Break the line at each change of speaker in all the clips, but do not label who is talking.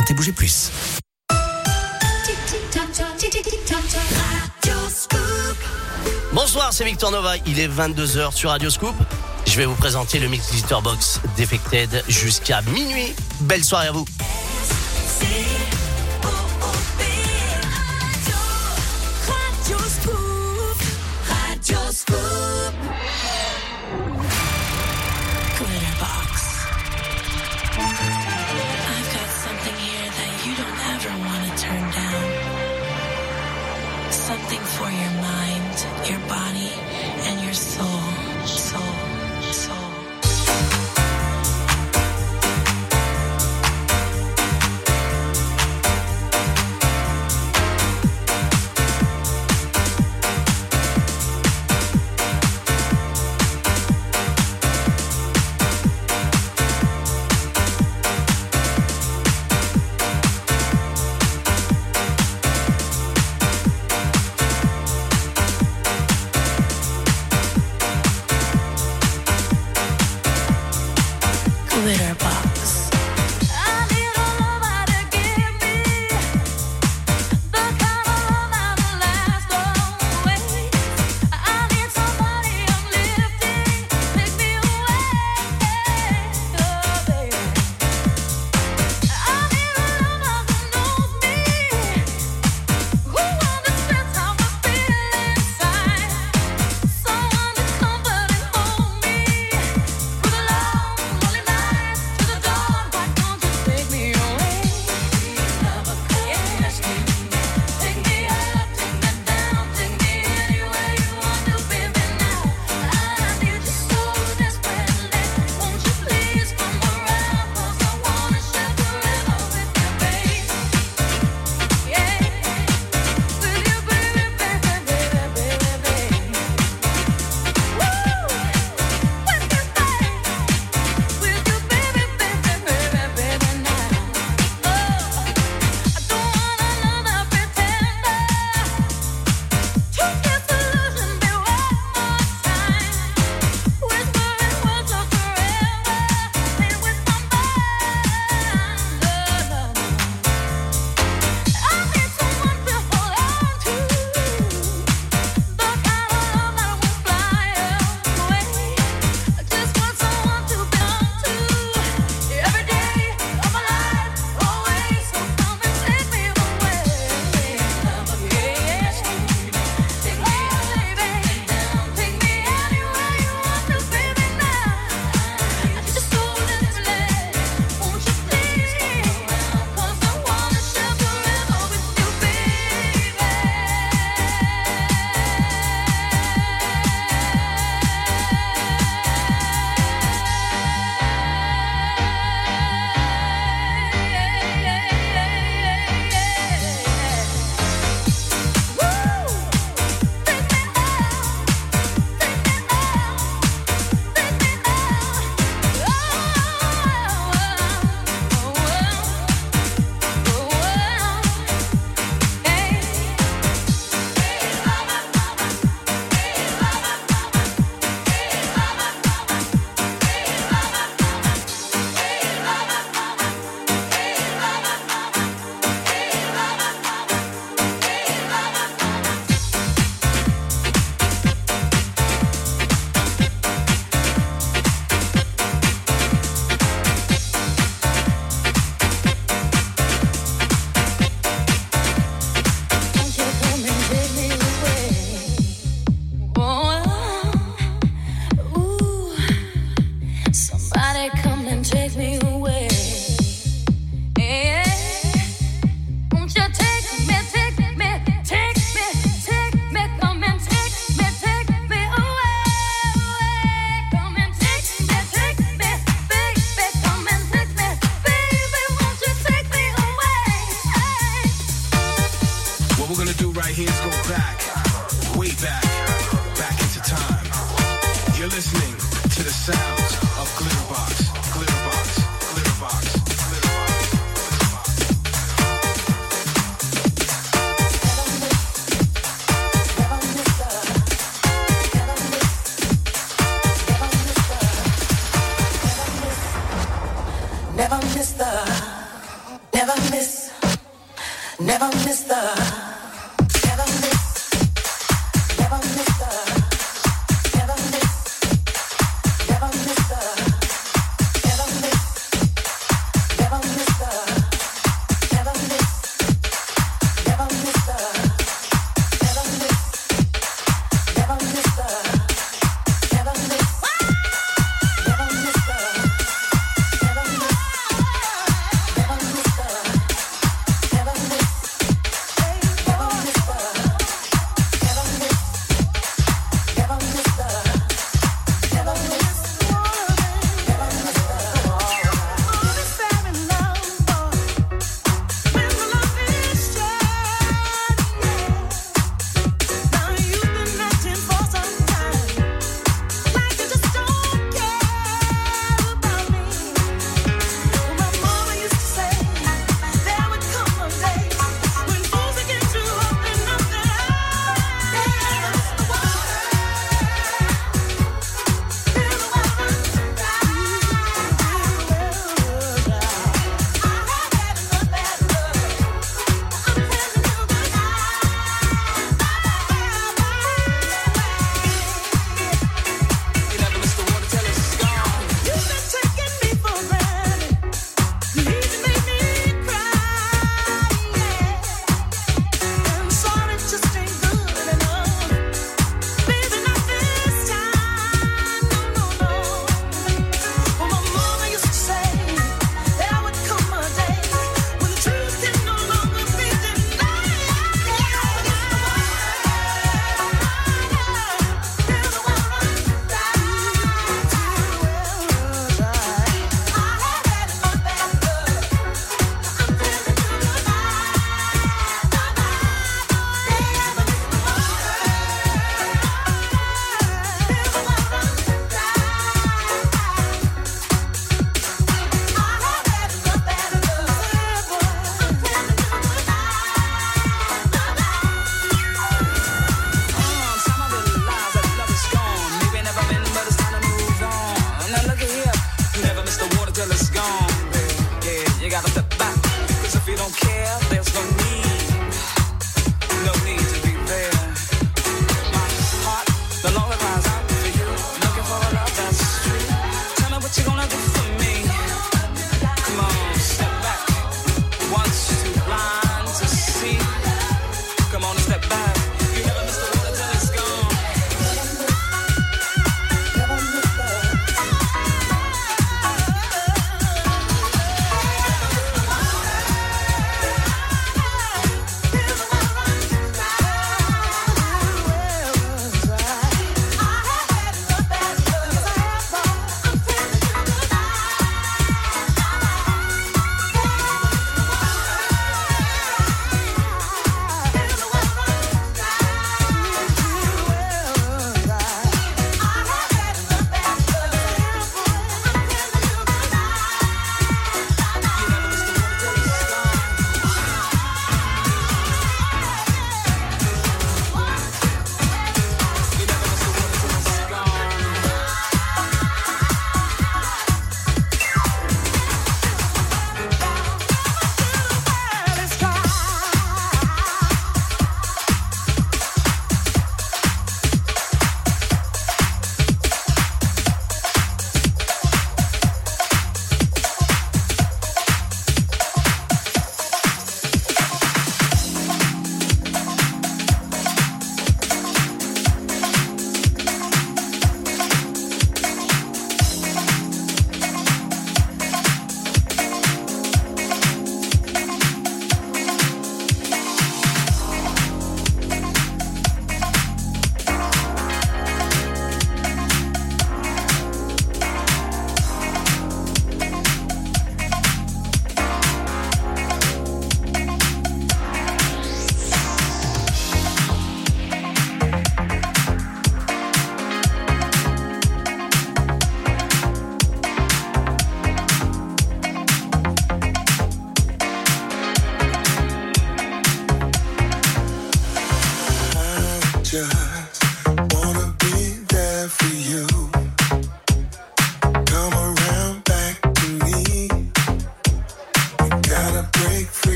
Santé Bouger Plus.
Bonsoir, c'est Victor Nova. Il est 22h sur Radio Scoop. Je vais vous présenter le Mix Box Defected jusqu'à minuit. Belle soirée à vous.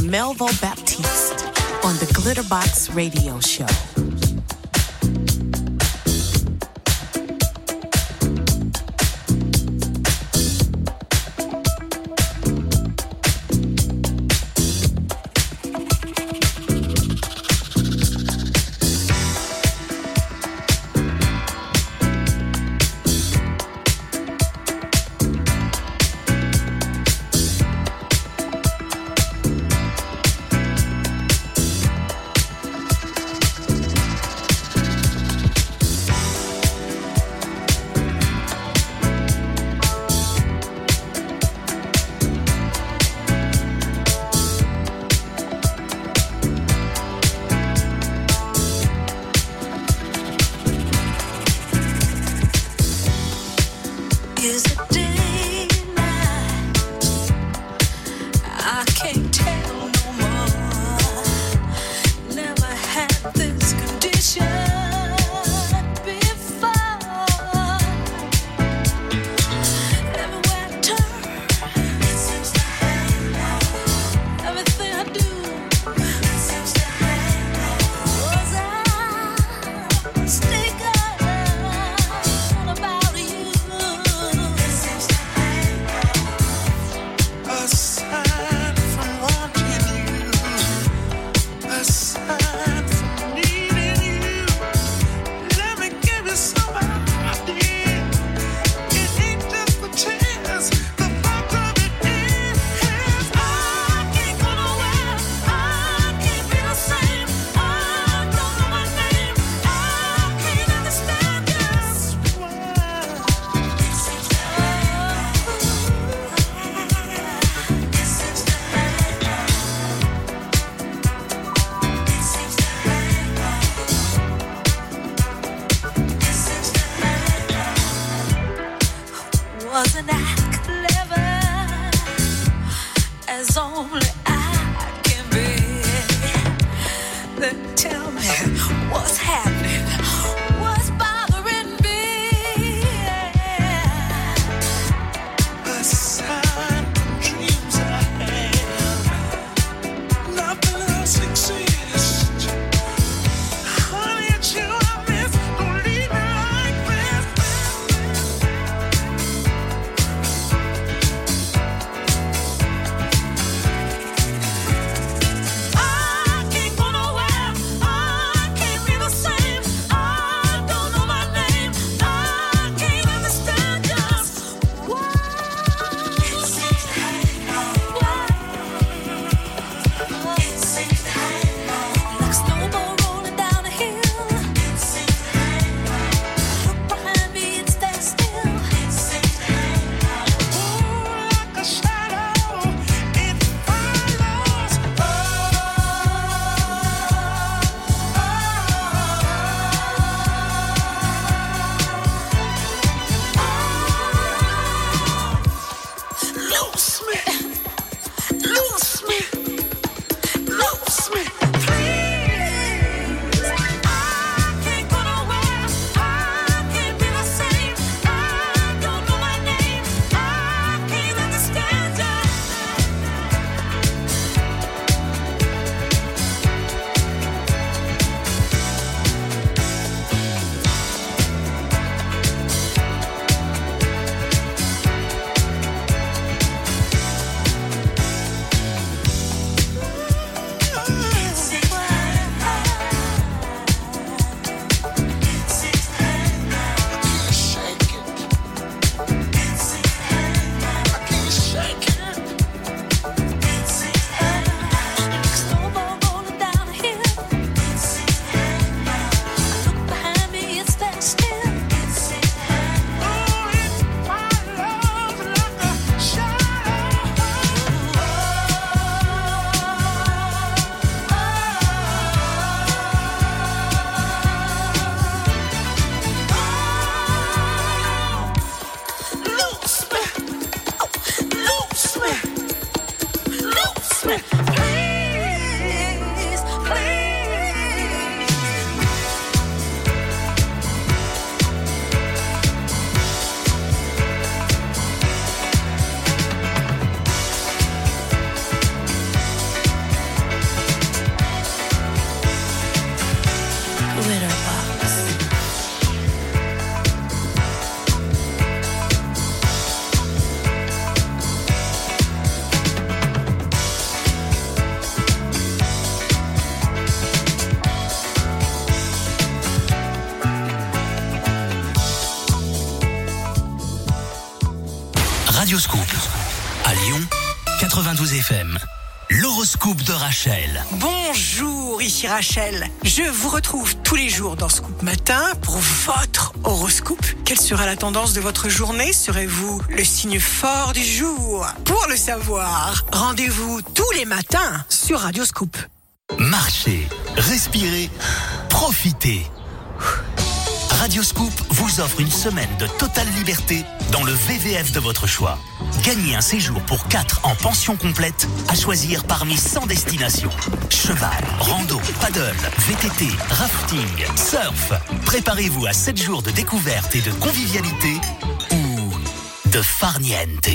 Melvo Baptiste on the Glitterbox Radio Show.
De Rachel.
Bonjour, ici Rachel. Je vous retrouve tous les jours dans Scoop Matin pour votre horoscope. Quelle sera la tendance de votre journée? Serez-vous le signe fort du jour? Pour le savoir, rendez-vous tous les matins sur Radio Scoop.
Marchez, respirez, profitez. Radioscoop vous offre une semaine de totale liberté dans le VVF de votre choix. Gagnez un séjour pour 4 en pension complète à choisir parmi 100 destinations. Cheval, rando, paddle, VTT, rafting, surf. Préparez-vous à 7 jours de découverte et de convivialité ou de farniente.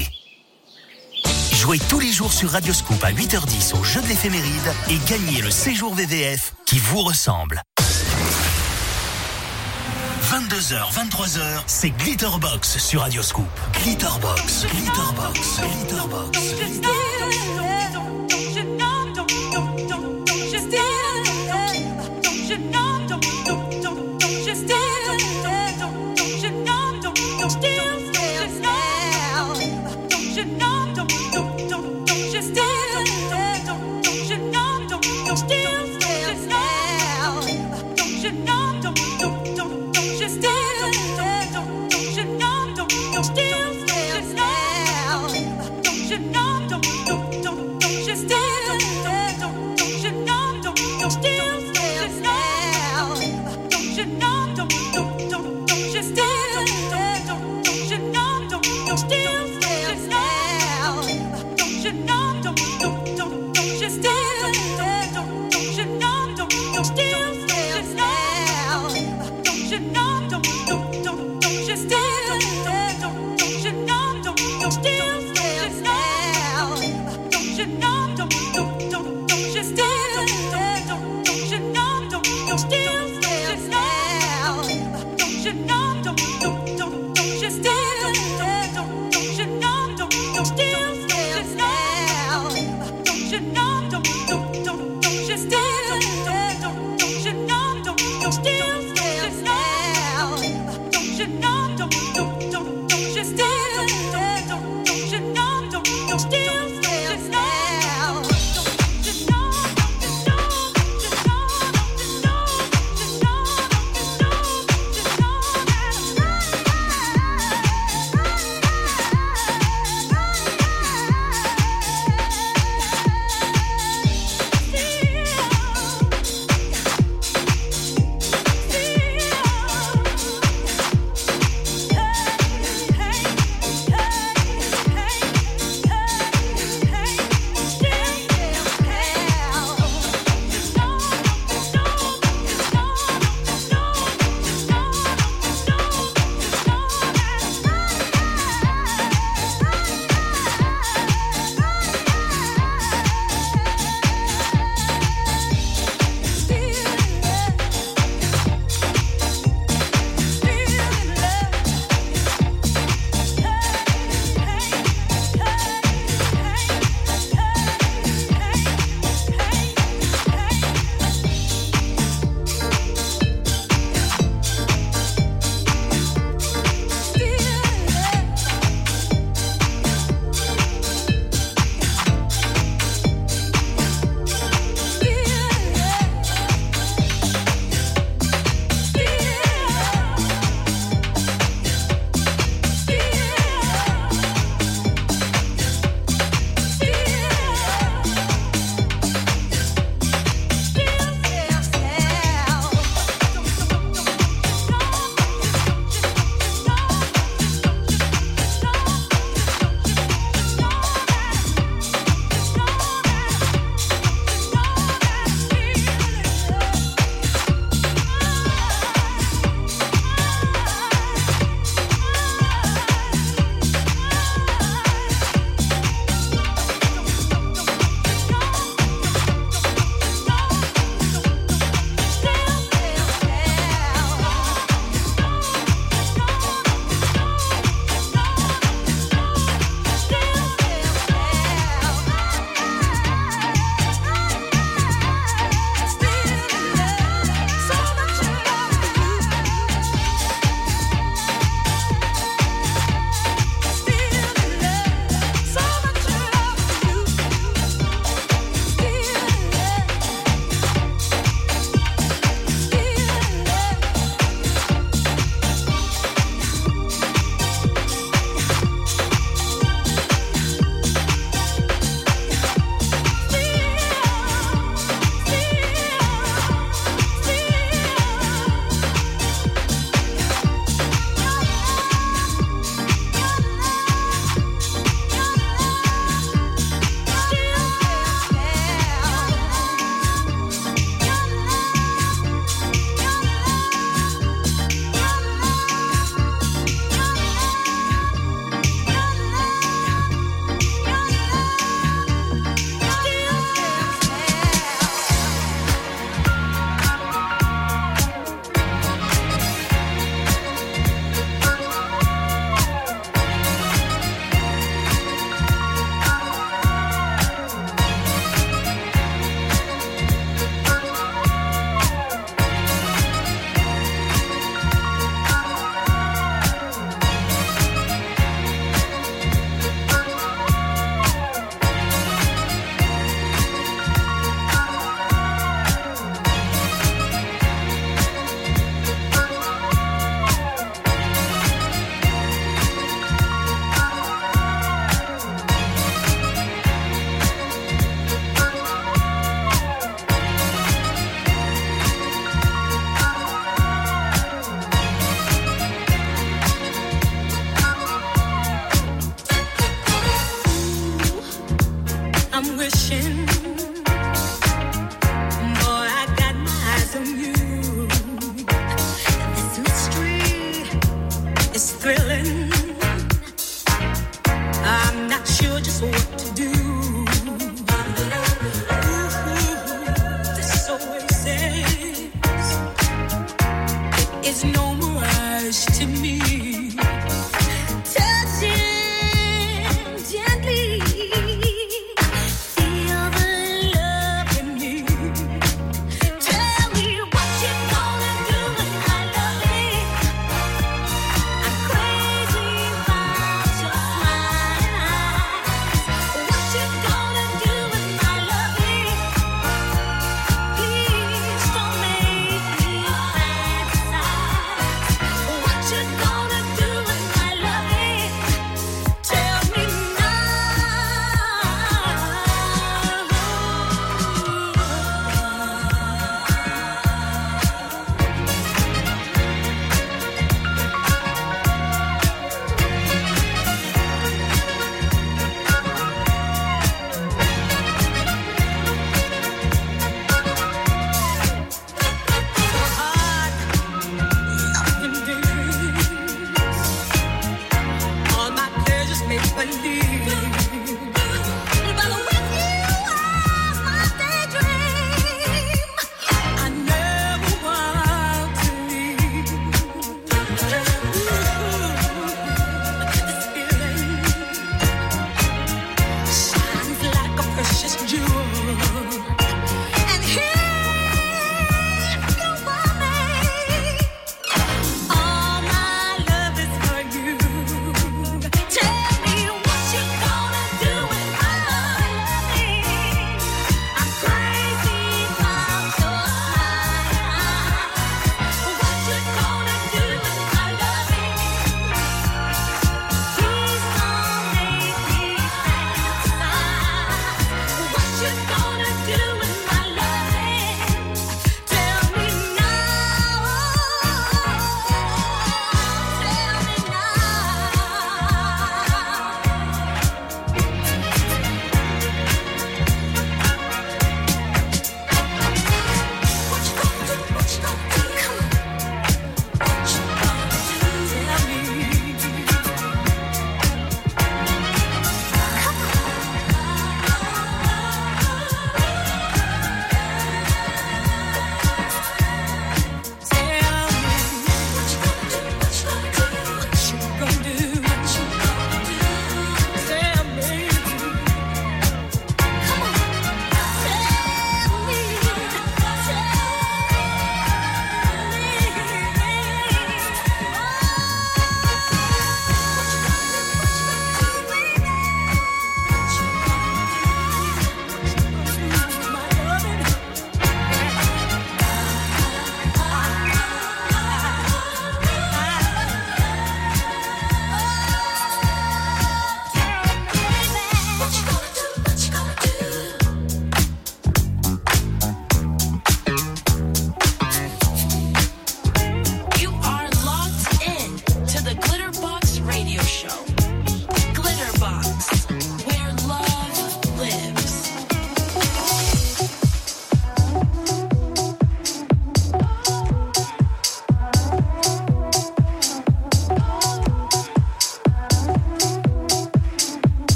Jouez tous les jours sur Radioscoop à 8h10 au jeu de l'éphéméride et gagnez le séjour VVF qui vous ressemble. 22h, 23h, c'est Glitterbox sur Radioscoop. Glitterbox, Glitterbox, Glitterbox.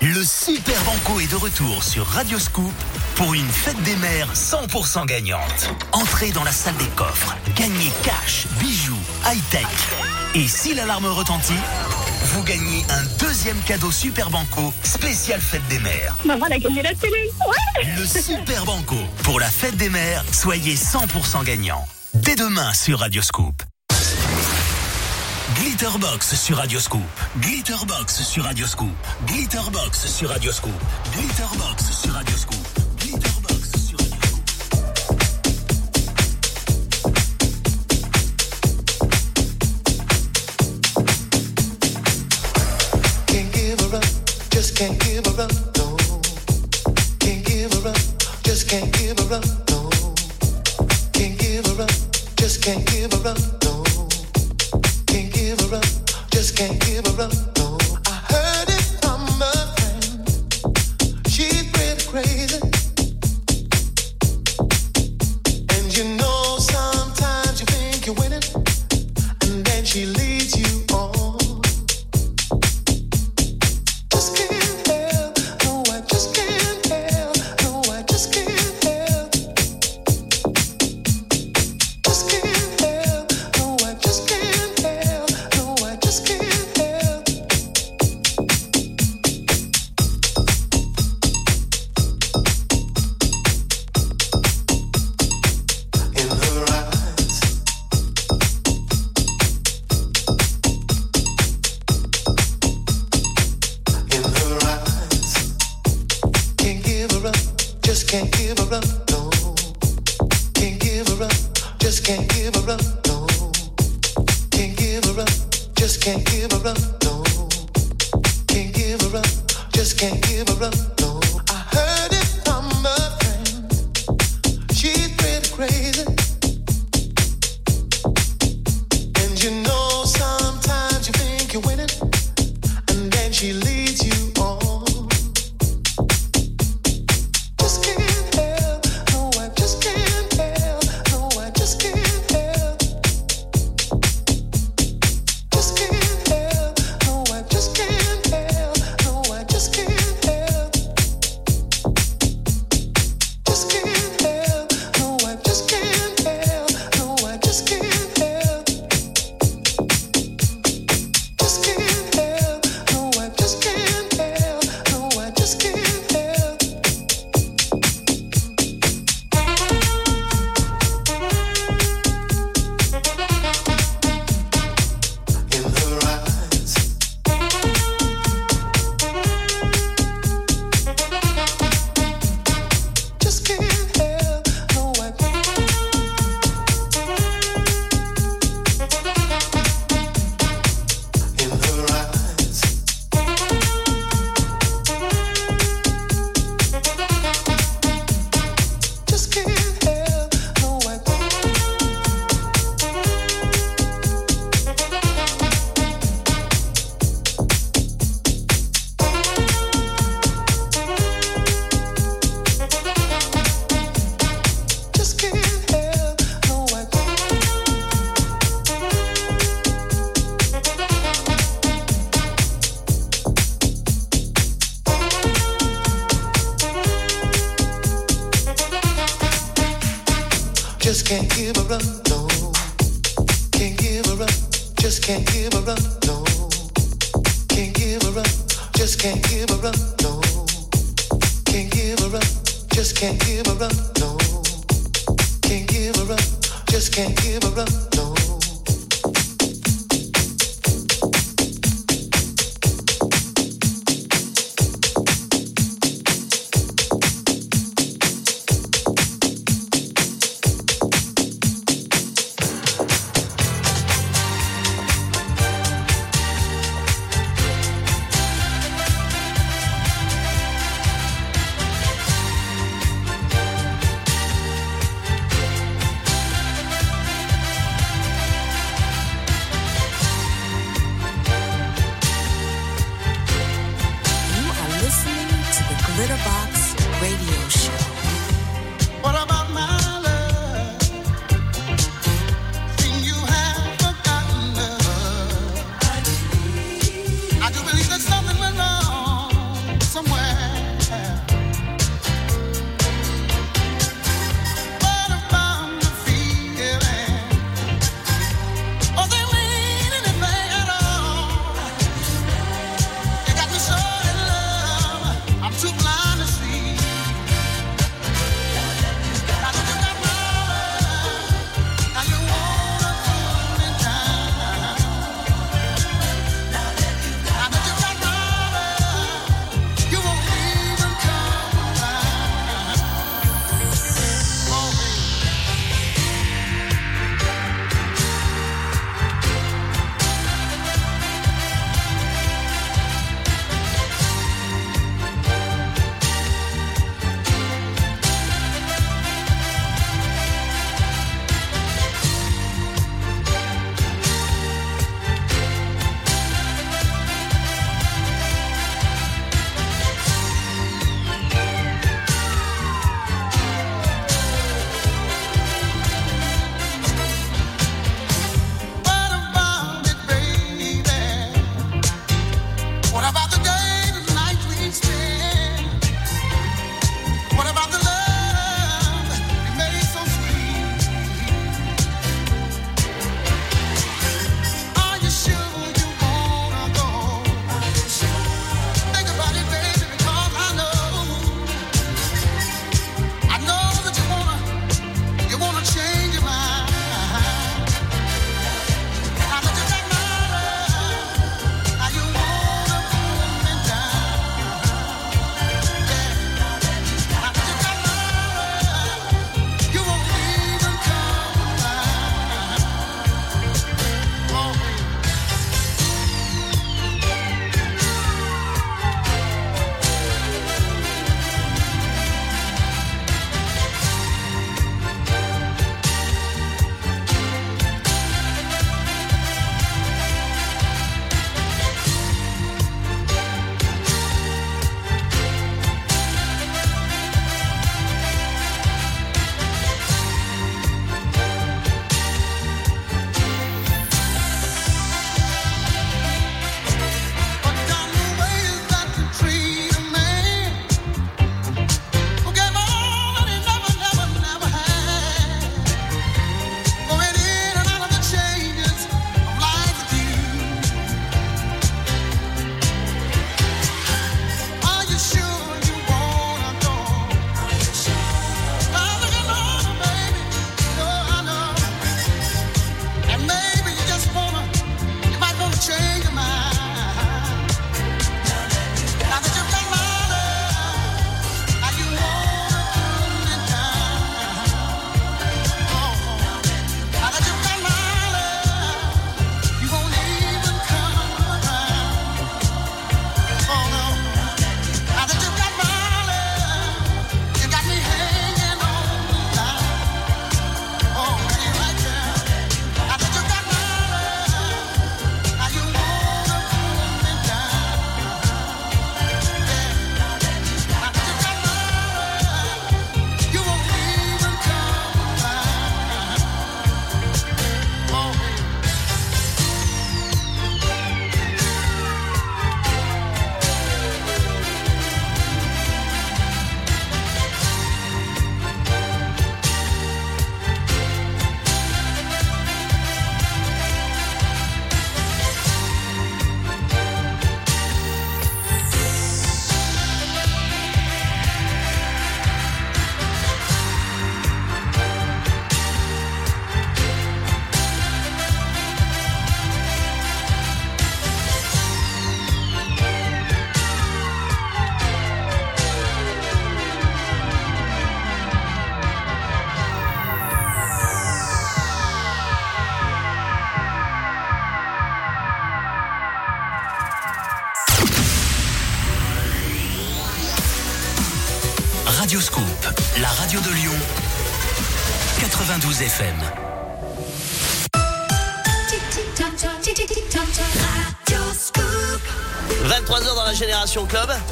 Le Super Banco est de retour sur Radio Scoop pour une fête des mères 100% gagnante. Entrez dans la salle des coffres, gagnez cash, bijoux, high-tech. Et si l'alarme retentit, vous gagnez un deuxième cadeau Super Banco spécial fête des mères.
Maman, a gagné la télé.
Le Super Banco. Pour la fête des mères, soyez 100% gagnant. Dès demain sur Radio Scoop. Glitterbox sur Radioscoop. Glitterbox sur Radioscoop. Glitterbox sur Radioscoop. Glitterbox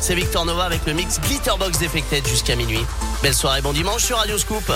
C'est Victor Nova avec le mix Glitterbox Defected jusqu'à minuit. Belle soirée, bon dimanche sur Radio Scoop.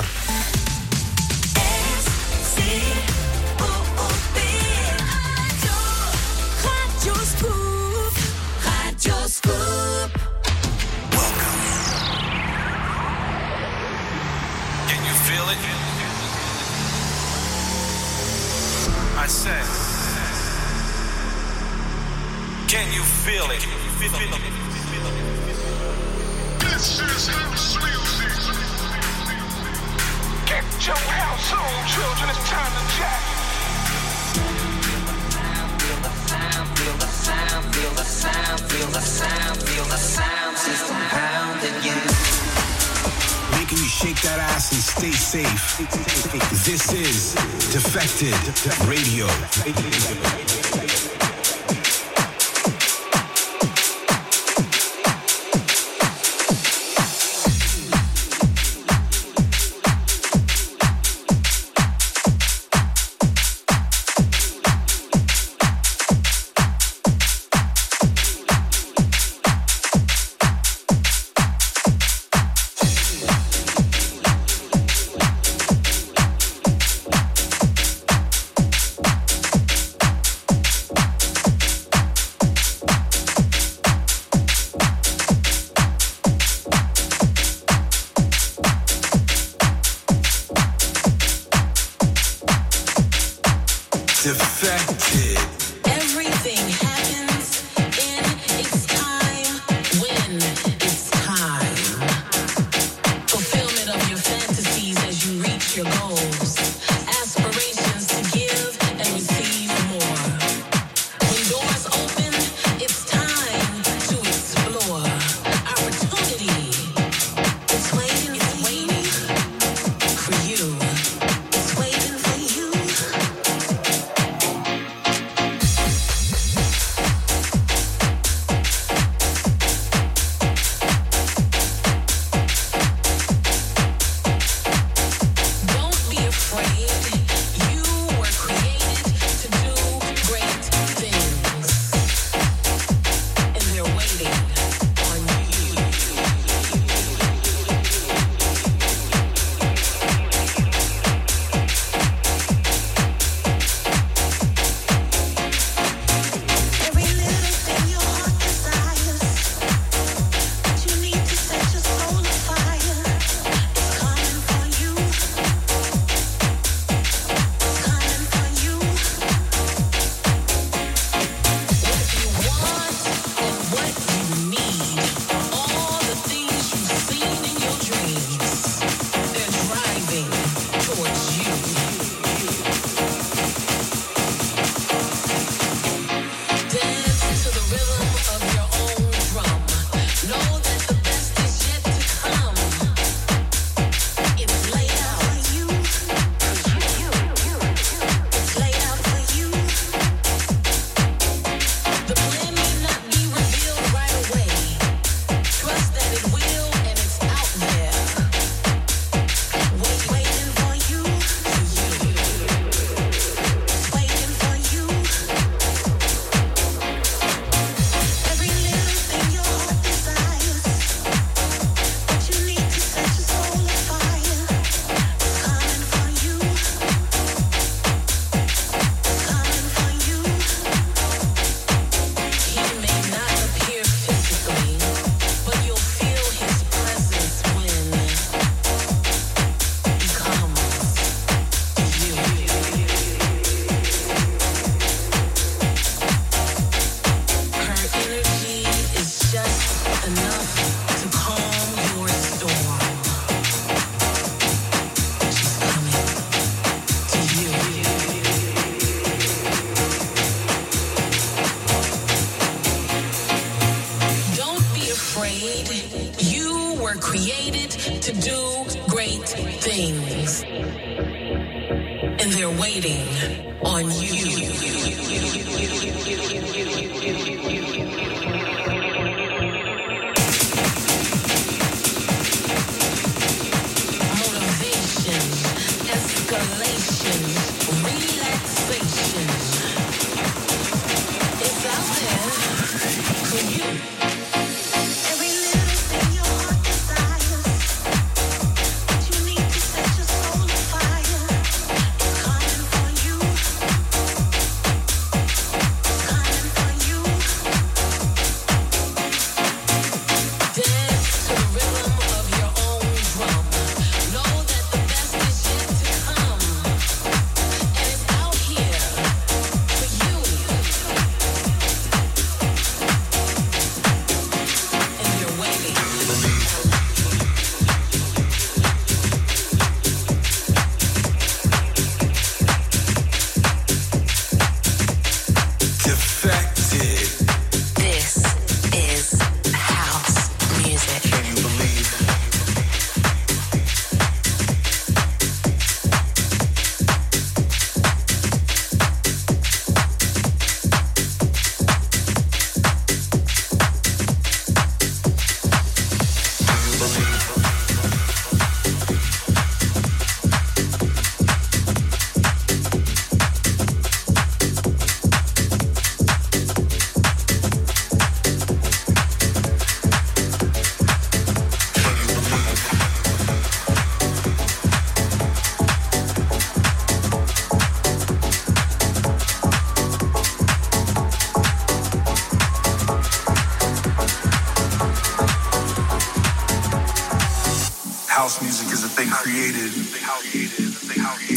Music
is a thing created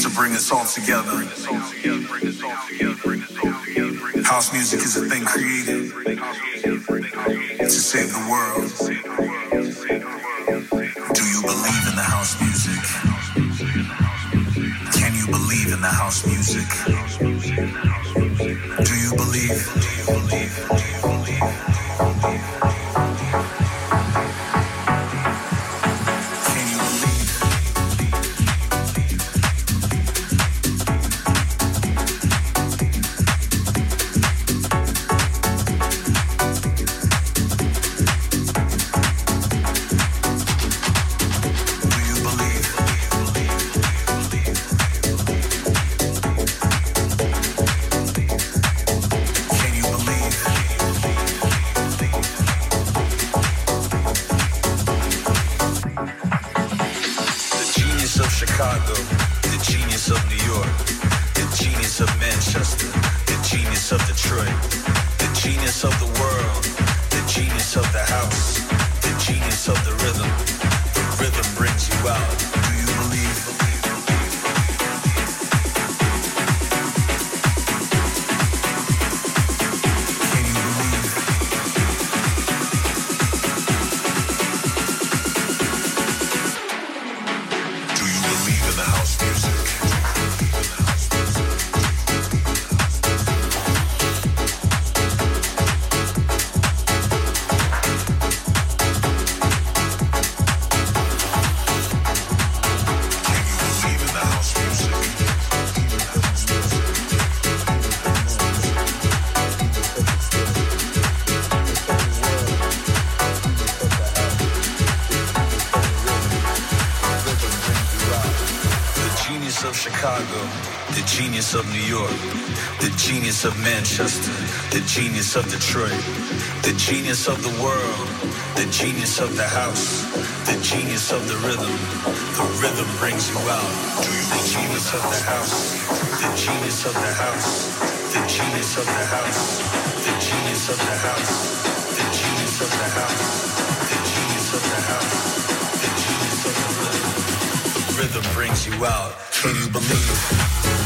to bring us all together. House music is a thing created to save the world. Do you believe in the house music? Can you believe in the house music? Do you believe? Do you believe? Genius of Manchester, the genius of Detroit, the genius of the world, the genius of the house, the genius of the rhythm. The rhythm brings you out. The genius of the house, the genius of the house, the genius of the house, the genius of the house, the genius of the house, the genius of the house, the genius of the rhythm. The rhythm brings you out. Can you believe?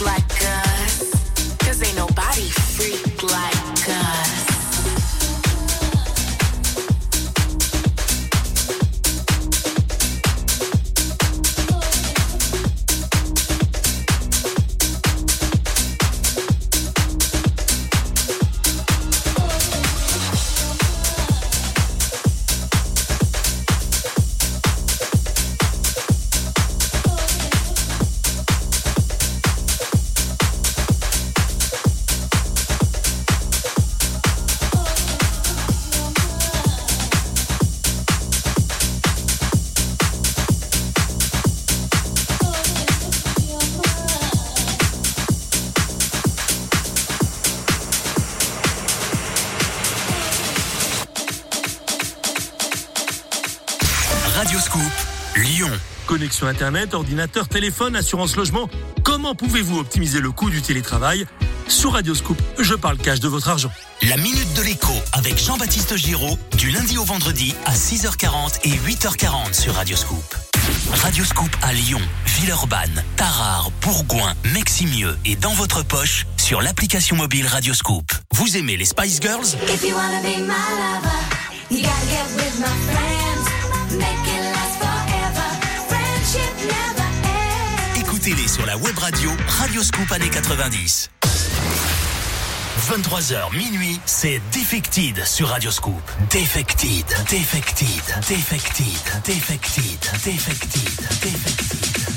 like us. Cause
ain't nobody
Connexion Internet, ordinateur, téléphone, assurance logement. Comment pouvez-vous optimiser le coût du télétravail? Sur Radioscoop, je parle cash de votre argent.
La Minute de l'écho avec Jean-Baptiste Giraud, du lundi au vendredi à 6h40 et 8h40 sur Radioscoop. Radioscoop à Lyon, Villeurbanne, Tarare, Bourgoin, Meximieux et dans votre poche sur l'application mobile Radioscoop. Vous aimez les Spice Girls? Web radio Radioscoop années 90. 23h minuit, c'est Defected sur Radioscoop. Defected, Defected, Defected, Defected, Defected, Defected.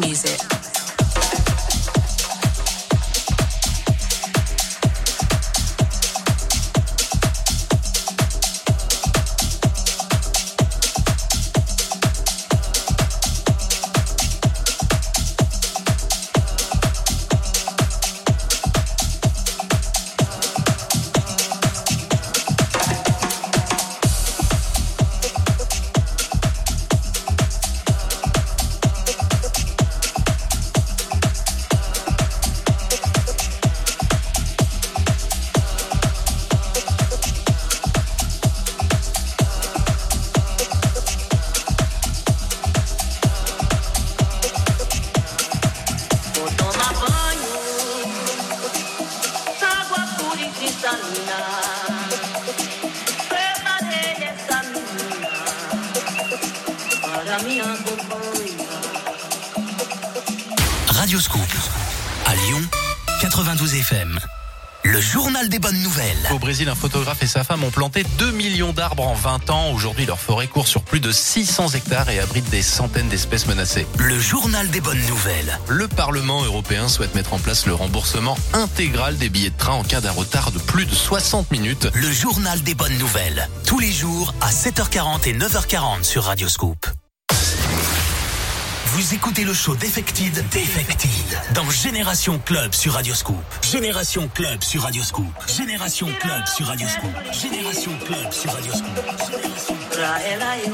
music.
sa femme ont planté 2 millions d'arbres en 20 ans. Aujourd'hui, leur forêt court sur plus de 600 hectares et abrite des centaines d'espèces menacées.
Le journal des bonnes nouvelles.
Le Parlement européen souhaite mettre en place le remboursement intégral des billets de train en cas d'un retard de plus de 60 minutes.
Le journal des bonnes nouvelles. Tous les jours à 7h40 et 9h40 sur Radio Scoop. Vous écoutez le show Defected, Defected, dans Génération Club sur Radioscoop. Génération Club sur Radioscoop. Génération Club sur Radioscoop. Génération Club sur
Radioscoop. Génération